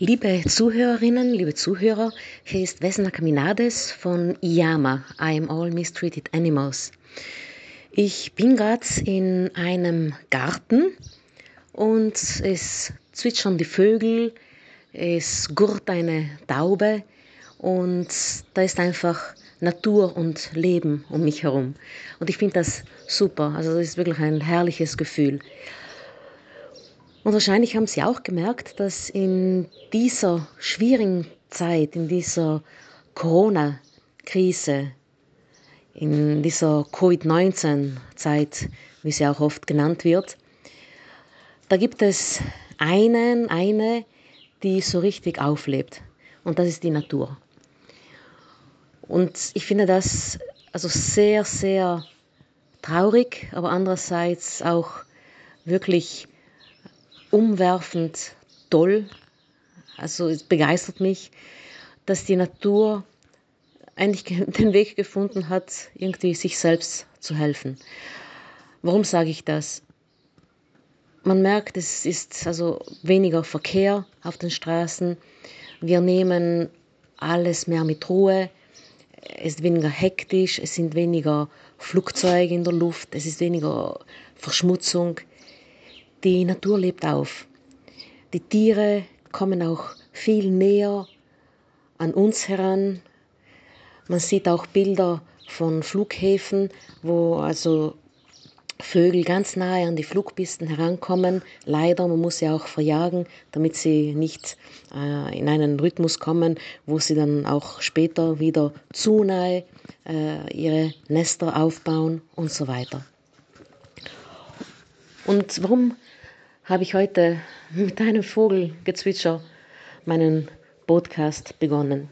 Liebe Zuhörerinnen, liebe Zuhörer, hier ist Vesna Caminades von IAMA, I am All Mistreated Animals. Ich bin gerade in einem Garten und es zwitschern die Vögel, es gurrt eine Taube und da ist einfach Natur und Leben um mich herum. Und ich finde das super, also das ist wirklich ein herrliches Gefühl. Und wahrscheinlich haben Sie auch gemerkt, dass in dieser schwierigen Zeit, in dieser Corona-Krise, in dieser Covid-19-Zeit, wie sie auch oft genannt wird, da gibt es einen, eine, die so richtig auflebt. Und das ist die Natur. Und ich finde das also sehr, sehr traurig, aber andererseits auch wirklich umwerfend toll. Also es begeistert mich, dass die Natur eigentlich den Weg gefunden hat, irgendwie sich selbst zu helfen. Warum sage ich das? Man merkt, es ist also weniger Verkehr auf den Straßen. Wir nehmen alles mehr mit Ruhe. Es ist weniger hektisch, es sind weniger Flugzeuge in der Luft, es ist weniger Verschmutzung. Die Natur lebt auf. Die Tiere kommen auch viel näher an uns heran. Man sieht auch Bilder von Flughäfen, wo also Vögel ganz nahe an die Flugpisten herankommen. Leider, man muss sie auch verjagen, damit sie nicht äh, in einen Rhythmus kommen, wo sie dann auch später wieder zu nahe äh, ihre Nester aufbauen und so weiter. Und warum habe ich heute mit einem Vogelgezwitscher meinen Podcast begonnen.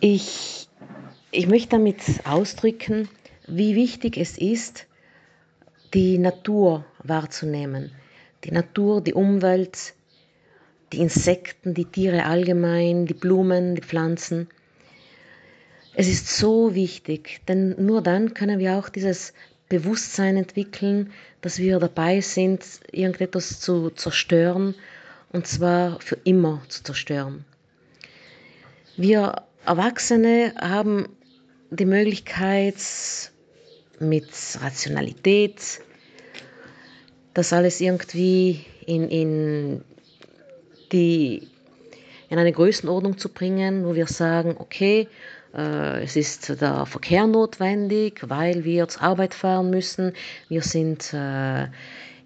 Ich, ich möchte damit ausdrücken, wie wichtig es ist, die Natur wahrzunehmen. Die Natur, die Umwelt, die Insekten, die Tiere allgemein, die Blumen, die Pflanzen. Es ist so wichtig, denn nur dann können wir auch dieses Bewusstsein entwickeln, dass wir dabei sind, irgendetwas zu zerstören und zwar für immer zu zerstören. Wir Erwachsene haben die Möglichkeit, mit Rationalität das alles irgendwie in, in, die, in eine Größenordnung zu bringen, wo wir sagen, okay, es ist der Verkehr notwendig, weil wir zur Arbeit fahren müssen. Wir sind äh,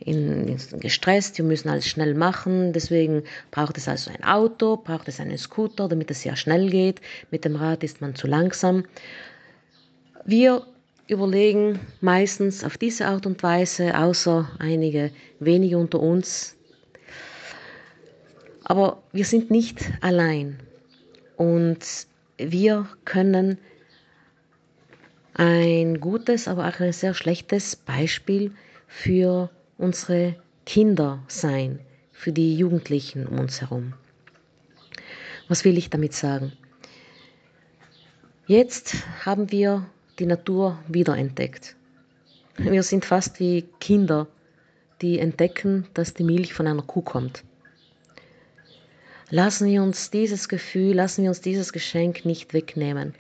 in, gestresst, wir müssen alles schnell machen. Deswegen braucht es also ein Auto, braucht es einen Scooter, damit es sehr schnell geht. Mit dem Rad ist man zu langsam. Wir überlegen meistens auf diese Art und Weise, außer einige wenige unter uns. Aber wir sind nicht allein. Und wir können ein gutes, aber auch ein sehr schlechtes Beispiel für unsere Kinder sein, für die Jugendlichen um uns herum. Was will ich damit sagen? Jetzt haben wir die Natur wiederentdeckt. Wir sind fast wie Kinder, die entdecken, dass die Milch von einer Kuh kommt. Lassen wir uns dieses Gefühl, lassen wir uns dieses Geschenk nicht wegnehmen.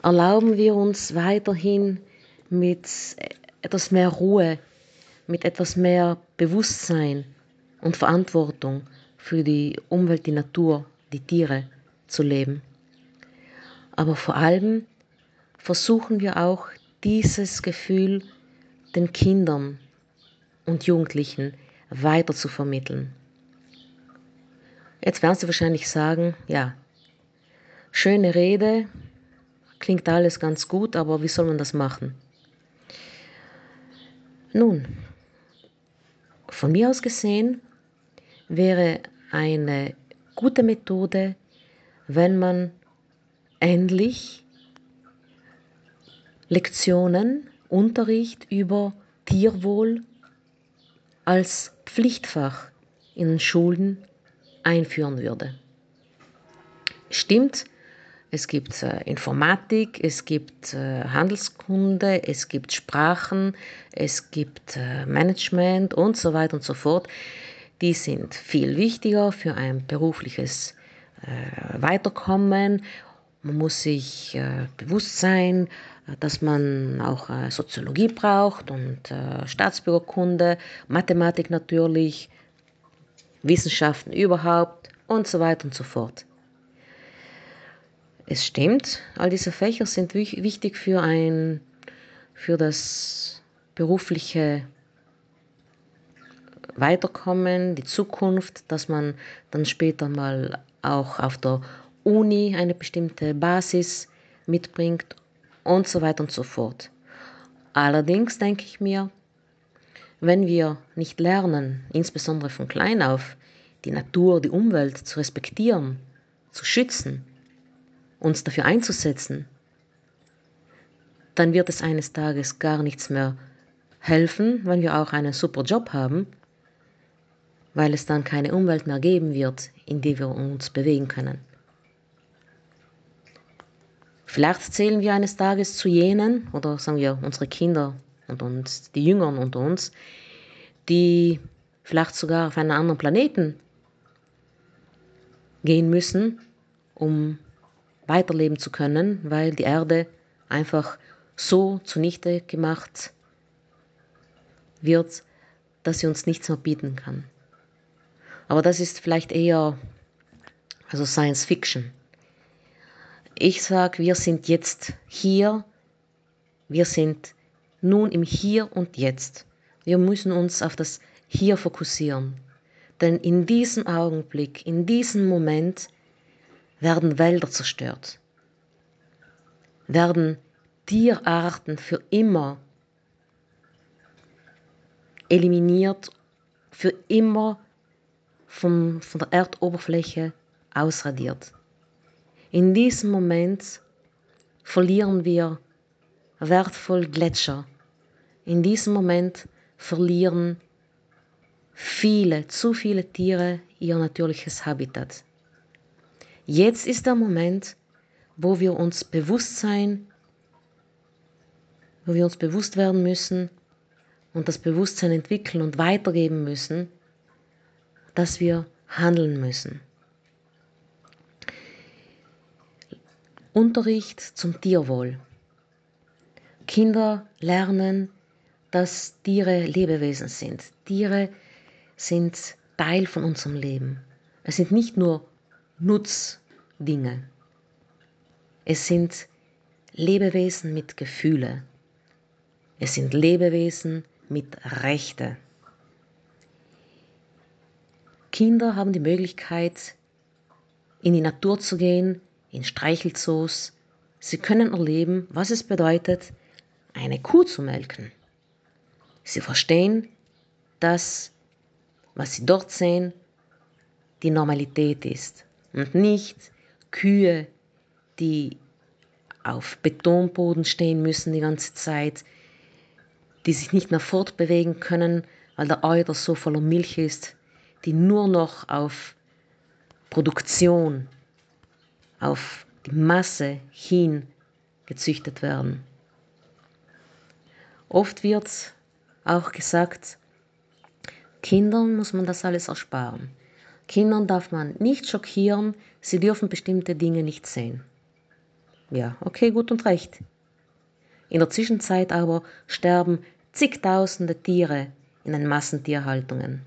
Erlauben wir uns weiterhin mit etwas mehr Ruhe, mit etwas mehr Bewusstsein und Verantwortung für die Umwelt, die Natur, die Tiere zu leben. Aber vor allem versuchen wir auch dieses Gefühl den Kindern und Jugendlichen weiter zu vermitteln. Jetzt werden Sie wahrscheinlich sagen, ja, schöne Rede, klingt alles ganz gut, aber wie soll man das machen? Nun, von mir aus gesehen wäre eine gute Methode, wenn man endlich Lektionen, Unterricht über Tierwohl als Pflichtfach in Schulen einführen würde. Stimmt, es gibt äh, Informatik, es gibt äh, Handelskunde, es gibt Sprachen, es gibt äh, Management und so weiter und so fort. die sind viel wichtiger für ein berufliches Weiterkommen. Man muss sich bewusst sein, dass man auch Soziologie braucht und Staatsbürgerkunde, Mathematik natürlich, Wissenschaften überhaupt und so weiter und so fort. Es stimmt, all diese Fächer sind wichtig für, ein, für das berufliche Weiterkommen, die Zukunft, dass man dann später mal auch auf der Uni eine bestimmte Basis mitbringt und so weiter und so fort. Allerdings denke ich mir, wenn wir nicht lernen, insbesondere von klein auf, die Natur, die Umwelt zu respektieren, zu schützen, uns dafür einzusetzen, dann wird es eines Tages gar nichts mehr helfen, wenn wir auch einen super Job haben, weil es dann keine Umwelt mehr geben wird, in der wir uns bewegen können. Vielleicht zählen wir eines Tages zu jenen, oder sagen wir unsere Kinder und uns, die Jüngeren unter uns, die vielleicht sogar auf einen anderen Planeten gehen müssen, um weiterleben zu können, weil die Erde einfach so zunichte gemacht wird, dass sie uns nichts mehr bieten kann. Aber das ist vielleicht eher also Science Fiction. Ich sage, wir sind jetzt hier, wir sind nun im Hier und Jetzt. Wir müssen uns auf das Hier fokussieren. Denn in diesem Augenblick, in diesem Moment werden Wälder zerstört, werden Tierarten für immer eliminiert, für immer vom, von der Erdoberfläche ausradiert. In diesem Moment verlieren wir wertvoll Gletscher. In diesem Moment verlieren viele, zu viele Tiere ihr natürliches Habitat. Jetzt ist der Moment, wo wir uns bewusst sein, wo wir uns bewusst werden müssen und das Bewusstsein entwickeln und weitergeben müssen, dass wir handeln müssen. Unterricht zum Tierwohl. Kinder lernen, dass Tiere Lebewesen sind. Tiere sind Teil von unserem Leben. Es sind nicht nur Nutzdinge. Es sind Lebewesen mit Gefühle. Es sind Lebewesen mit Rechte. Kinder haben die Möglichkeit, in die Natur zu gehen, in Streichelzoos. Sie können erleben, was es bedeutet, eine Kuh zu melken. Sie verstehen, dass was sie dort sehen, die Normalität ist und nicht Kühe, die auf Betonboden stehen müssen die ganze Zeit, die sich nicht mehr fortbewegen können, weil der Euter so voller Milch ist, die nur noch auf Produktion, auf die Masse hin gezüchtet werden. Oft wird auch gesagt, Kindern muss man das alles ersparen. Kindern darf man nicht schockieren, sie dürfen bestimmte Dinge nicht sehen. Ja, okay, gut und recht. In der Zwischenzeit aber sterben zigtausende Tiere in den Massentierhaltungen.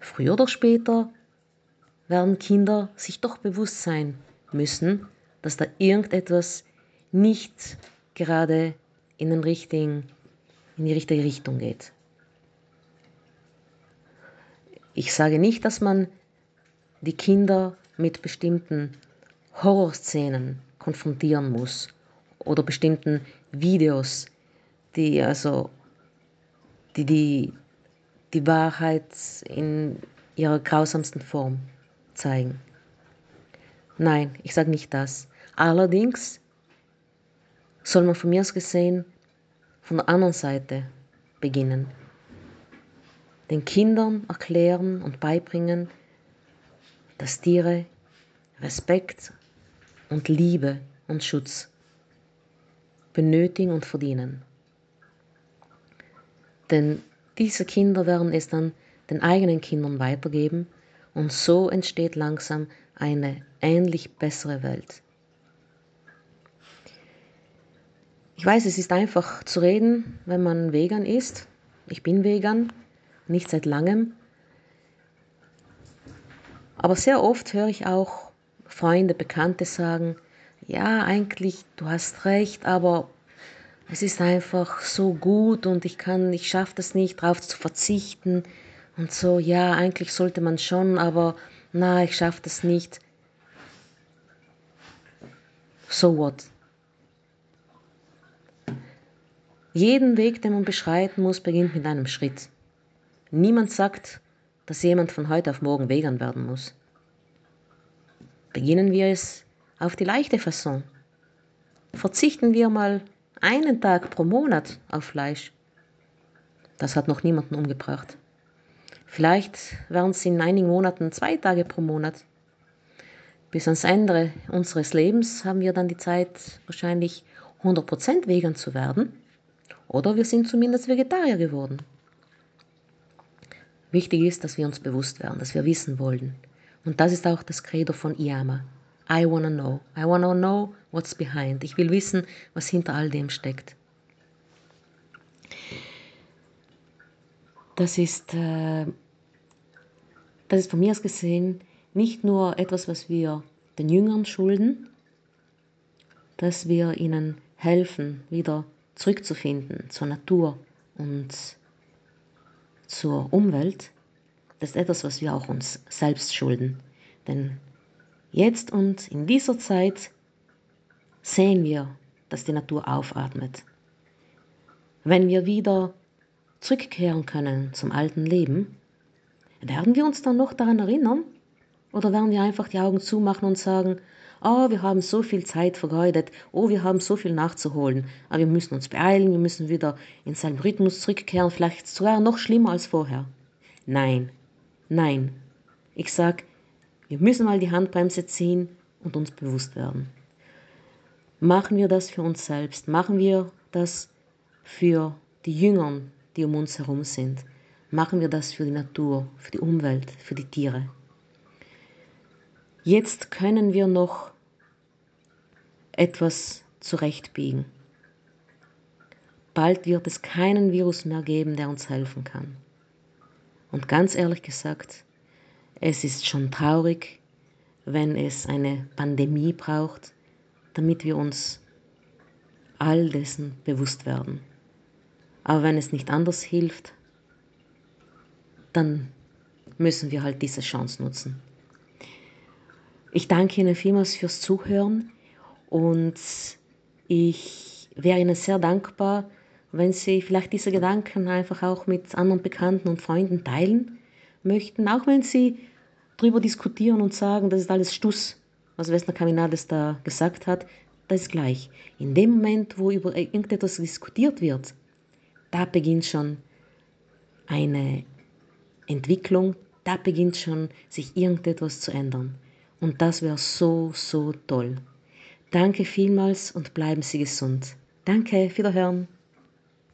Früher oder später werden Kinder sich doch bewusst sein müssen, dass da irgendetwas nicht gerade in, den richtigen, in die richtige Richtung geht. Ich sage nicht, dass man die Kinder mit bestimmten Horrorszenen konfrontieren muss oder bestimmten Videos, die also die, die, die Wahrheit in ihrer grausamsten Form zeigen. Nein, ich sage nicht das. Allerdings soll man von mir aus gesehen von der anderen Seite beginnen den Kindern erklären und beibringen, dass Tiere Respekt und Liebe und Schutz benötigen und verdienen. Denn diese Kinder werden es dann den eigenen Kindern weitergeben und so entsteht langsam eine ähnlich bessere Welt. Ich weiß, es ist einfach zu reden, wenn man vegan ist. Ich bin vegan, nicht seit langem. Aber sehr oft höre ich auch Freunde, Bekannte sagen, ja, eigentlich, du hast recht, aber es ist einfach so gut und ich kann, ich schaffe das nicht, darauf zu verzichten und so, ja, eigentlich sollte man schon, aber na, ich schaffe das nicht. So what? Jeden Weg, den man beschreiten muss, beginnt mit einem Schritt. Niemand sagt, dass jemand von heute auf morgen vegan werden muss. Beginnen wir es auf die leichte Fasson. Verzichten wir mal einen Tag pro Monat auf Fleisch. Das hat noch niemanden umgebracht. Vielleicht wären es in einigen Monaten zwei Tage pro Monat. Bis ans Ende unseres Lebens haben wir dann die Zeit, wahrscheinlich 100% vegan zu werden. Oder wir sind zumindest Vegetarier geworden. Wichtig ist, dass wir uns bewusst werden, dass wir wissen wollen. Und das ist auch das Credo von Iyama. I wanna know. I wanna know what's behind. Ich will wissen, was hinter all dem steckt. Das ist, äh, das ist von mir aus gesehen nicht nur etwas, was wir den Jüngern schulden, dass wir ihnen helfen, wieder zurückzufinden zur Natur und zur Umwelt, das ist etwas, was wir auch uns selbst schulden. Denn jetzt und in dieser Zeit sehen wir, dass die Natur aufatmet. Wenn wir wieder zurückkehren können zum alten Leben, werden wir uns dann noch daran erinnern? Oder werden wir einfach die Augen zumachen und sagen, oh, wir haben so viel Zeit vergeudet, oh, wir haben so viel nachzuholen, aber wir müssen uns beeilen, wir müssen wieder in seinen Rhythmus zurückkehren, vielleicht sogar noch schlimmer als vorher. Nein, nein. Ich sag, wir müssen mal die Handbremse ziehen und uns bewusst werden. Machen wir das für uns selbst, machen wir das für die Jüngern, die um uns herum sind. Machen wir das für die Natur, für die Umwelt, für die Tiere. Jetzt können wir noch etwas zurechtbiegen. Bald wird es keinen Virus mehr geben, der uns helfen kann. Und ganz ehrlich gesagt, es ist schon traurig, wenn es eine Pandemie braucht, damit wir uns all dessen bewusst werden. Aber wenn es nicht anders hilft, dann müssen wir halt diese Chance nutzen. Ich danke Ihnen vielmals fürs Zuhören. Und ich wäre Ihnen sehr dankbar, wenn Sie vielleicht diese Gedanken einfach auch mit anderen Bekannten und Freunden teilen möchten, auch wenn Sie darüber diskutieren und sagen, das ist alles Stuss, was Westner Caminades da gesagt hat, das ist gleich. In dem Moment, wo über irgendetwas diskutiert wird, da beginnt schon eine Entwicklung, da beginnt schon sich irgendetwas zu ändern. Und das wäre so, so toll. Danke vielmals und bleiben Sie gesund. Danke, Wiederhören.